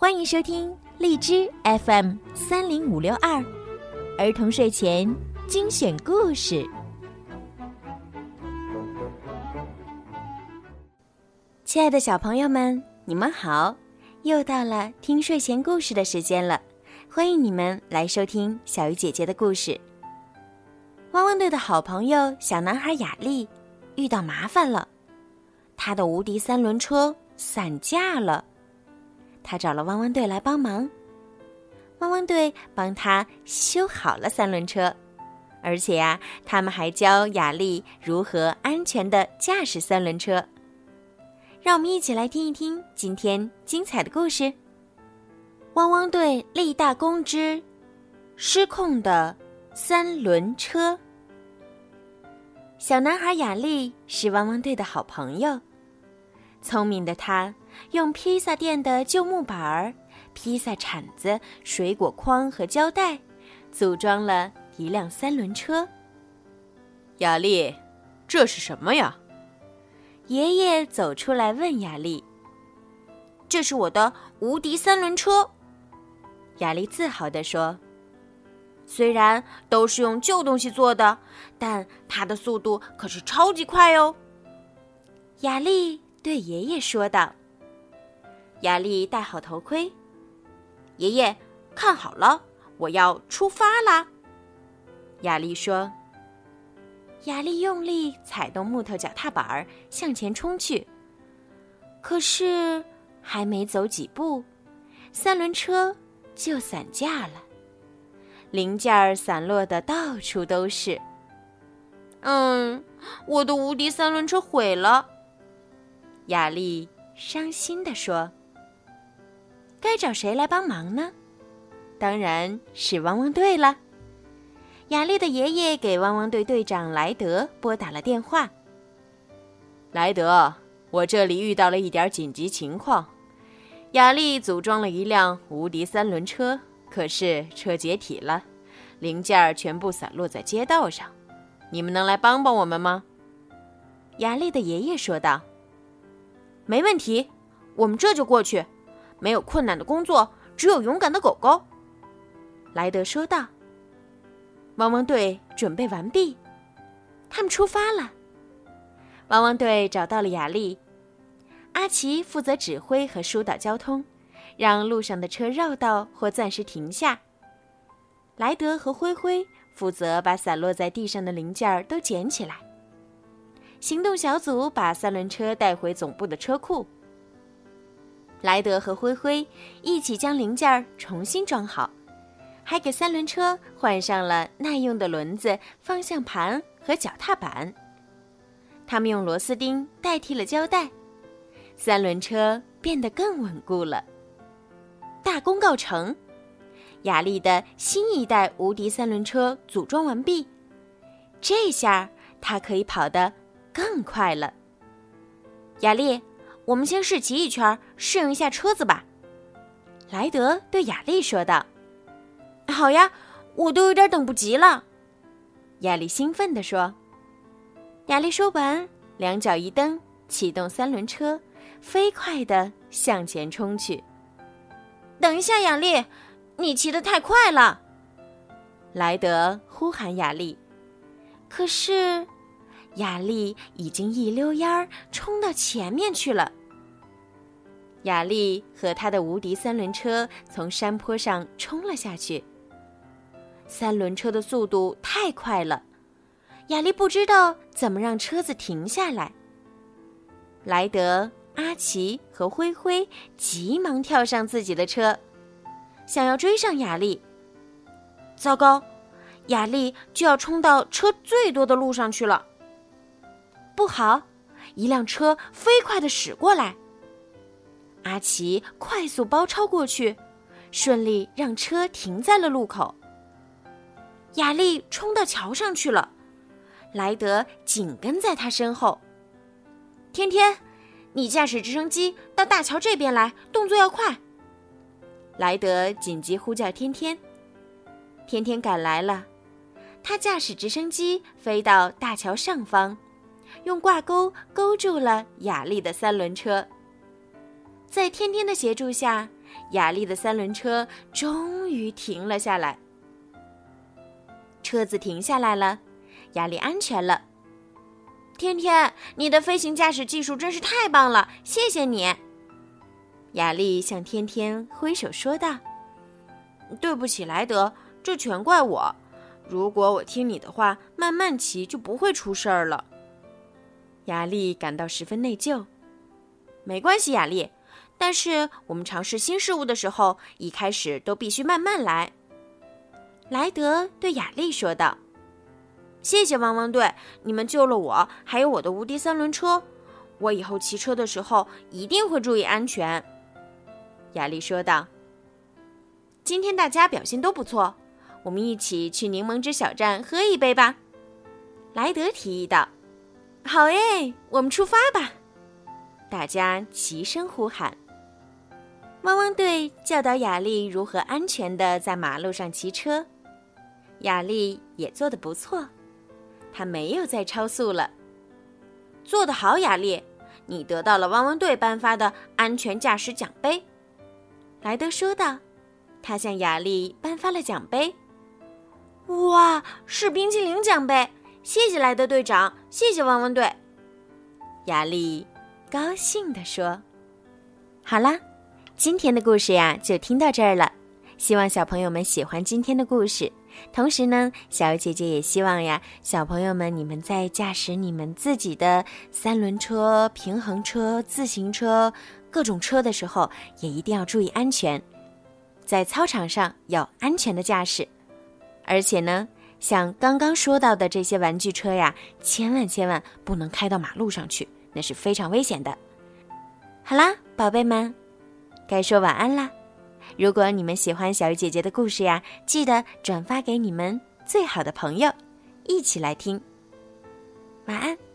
欢迎收听荔枝 FM 三零五六二儿童睡前精选故事。亲爱的小朋友们，你们好！又到了听睡前故事的时间了，欢迎你们来收听小鱼姐姐的故事。汪汪队的好朋友小男孩雅丽遇到麻烦了，他的无敌三轮车散架了。他找了汪汪队来帮忙，汪汪队帮他修好了三轮车，而且呀，他们还教雅丽如何安全的驾驶三轮车。让我们一起来听一听今天精彩的故事：汪汪队立大功之失控的三轮车。小男孩雅丽是汪汪队的好朋友，聪明的他。用披萨店的旧木板儿、披萨铲子、水果筐和胶带，组装了一辆三轮车。雅丽，这是什么呀？爷爷走出来问雅丽：“这是我的无敌三轮车。”雅丽自豪地说：“虽然都是用旧东西做的，但它的速度可是超级快哦。”雅丽对爷爷说道。雅丽戴好头盔，爷爷看好了，我要出发啦！雅丽说。雅丽用力踩动木头脚踏板儿向前冲去，可是还没走几步，三轮车就散架了，零件儿散落的到处都是。嗯，我的无敌三轮车毁了，雅丽伤心地说。该找谁来帮忙呢？当然是汪汪队了。雅丽的爷爷给汪汪队队长莱德拨打了电话。莱德，我这里遇到了一点紧急情况。雅丽组装了一辆无敌三轮车，可是车解体了，零件全部散落在街道上。你们能来帮帮我们吗？雅丽的爷爷说道：“没问题，我们这就过去。”没有困难的工作，只有勇敢的狗狗。莱德说道。汪汪队准备完毕，他们出发了。汪汪队找到了雅丽，阿奇负责指挥和疏导交通，让路上的车绕道或暂时停下。莱德和灰灰负责把散落在地上的零件都捡起来。行动小组把三轮车带回总部的车库。莱德和灰灰一起将零件儿重新装好，还给三轮车换上了耐用的轮子、方向盘和脚踏板。他们用螺丝钉代替了胶带，三轮车变得更稳固了。大功告成，雅丽的新一代无敌三轮车组装完毕，这下它可以跑得更快了。雅丽。我们先试骑一圈，适应一下车子吧。”莱德对雅丽说道。“好呀，我都有点等不及了。”雅丽兴奋地说。雅丽说完，两脚一蹬，启动三轮车，飞快地向前冲去。“等一下，雅丽，你骑得太快了！”莱德呼喊雅丽。可是，雅丽已经一溜烟儿冲到前面去了。雅丽和他的无敌三轮车从山坡上冲了下去。三轮车的速度太快了，雅丽不知道怎么让车子停下来。莱德、阿奇和灰灰急忙跳上自己的车，想要追上雅丽。糟糕，雅丽就要冲到车最多的路上去了。不好，一辆车飞快的驶过来。阿奇快速包抄过去，顺利让车停在了路口。雅丽冲到桥上去了，莱德紧跟在他身后。天天，你驾驶直升机到大桥这边来，动作要快。莱德紧急呼叫天天，天天赶来了。他驾驶直升机飞到大桥上方，用挂钩勾住了雅丽的三轮车。在天天的协助下，雅丽的三轮车终于停了下来。车子停下来了，雅丽安全了。天天，你的飞行驾驶技术真是太棒了，谢谢你。雅丽向天天挥手说道：“对不起，莱德，这全怪我。如果我听你的话，慢慢骑就不会出事儿了。”雅丽感到十分内疚。没关系，雅丽，但是我们尝试新事物的时候，一开始都必须慢慢来。莱德对雅丽说道。谢谢汪汪队，你们救了我，还有我的无敌三轮车。我以后骑车的时候一定会注意安全。”雅丽说道。“今天大家表现都不错，我们一起去柠檬汁小站喝一杯吧。”莱德提议道。“好诶，我们出发吧！”大家齐声呼喊。汪汪队教导雅丽如何安全的在马路上骑车，雅丽也做得不错。他没有再超速了，做得好，雅丽，你得到了汪汪队颁发的安全驾驶奖杯。莱德说道，他向雅丽颁发了奖杯。哇，是冰淇淋奖杯！谢谢莱德队长，谢谢汪汪队。雅丽高兴地说：“好啦，今天的故事呀，就听到这儿了。希望小朋友们喜欢今天的故事。”同时呢，小姐姐也希望呀，小朋友们，你们在驾驶你们自己的三轮车、平衡车、自行车各种车的时候，也一定要注意安全，在操场上要安全的驾驶。而且呢，像刚刚说到的这些玩具车呀，千万千万不能开到马路上去，那是非常危险的。好啦，宝贝们，该说晚安啦。如果你们喜欢小鱼姐姐的故事呀，记得转发给你们最好的朋友，一起来听。晚安。